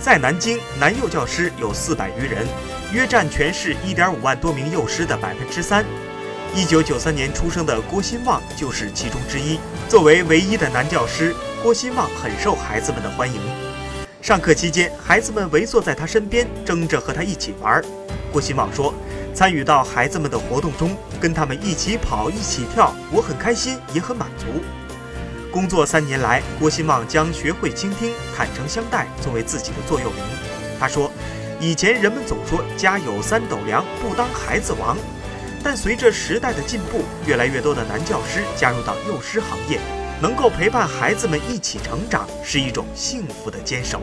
在南京，男幼教师有四百余人，约占全市一点五万多名幼师的百分之三。一九九三年出生的郭新旺就是其中之一。作为唯一的男教师，郭新旺很受孩子们的欢迎。上课期间，孩子们围坐在他身边，争着和他一起玩。郭新旺说：“参与到孩子们的活动中，跟他们一起跑、一起跳，我很开心，也很满足。”工作三年来，郭兴旺将学会倾听、坦诚相待作为自己的座右铭。他说：“以前人们总说家有三斗粮，不当孩子王。但随着时代的进步，越来越多的男教师加入到幼师行业，能够陪伴孩子们一起成长，是一种幸福的坚守。”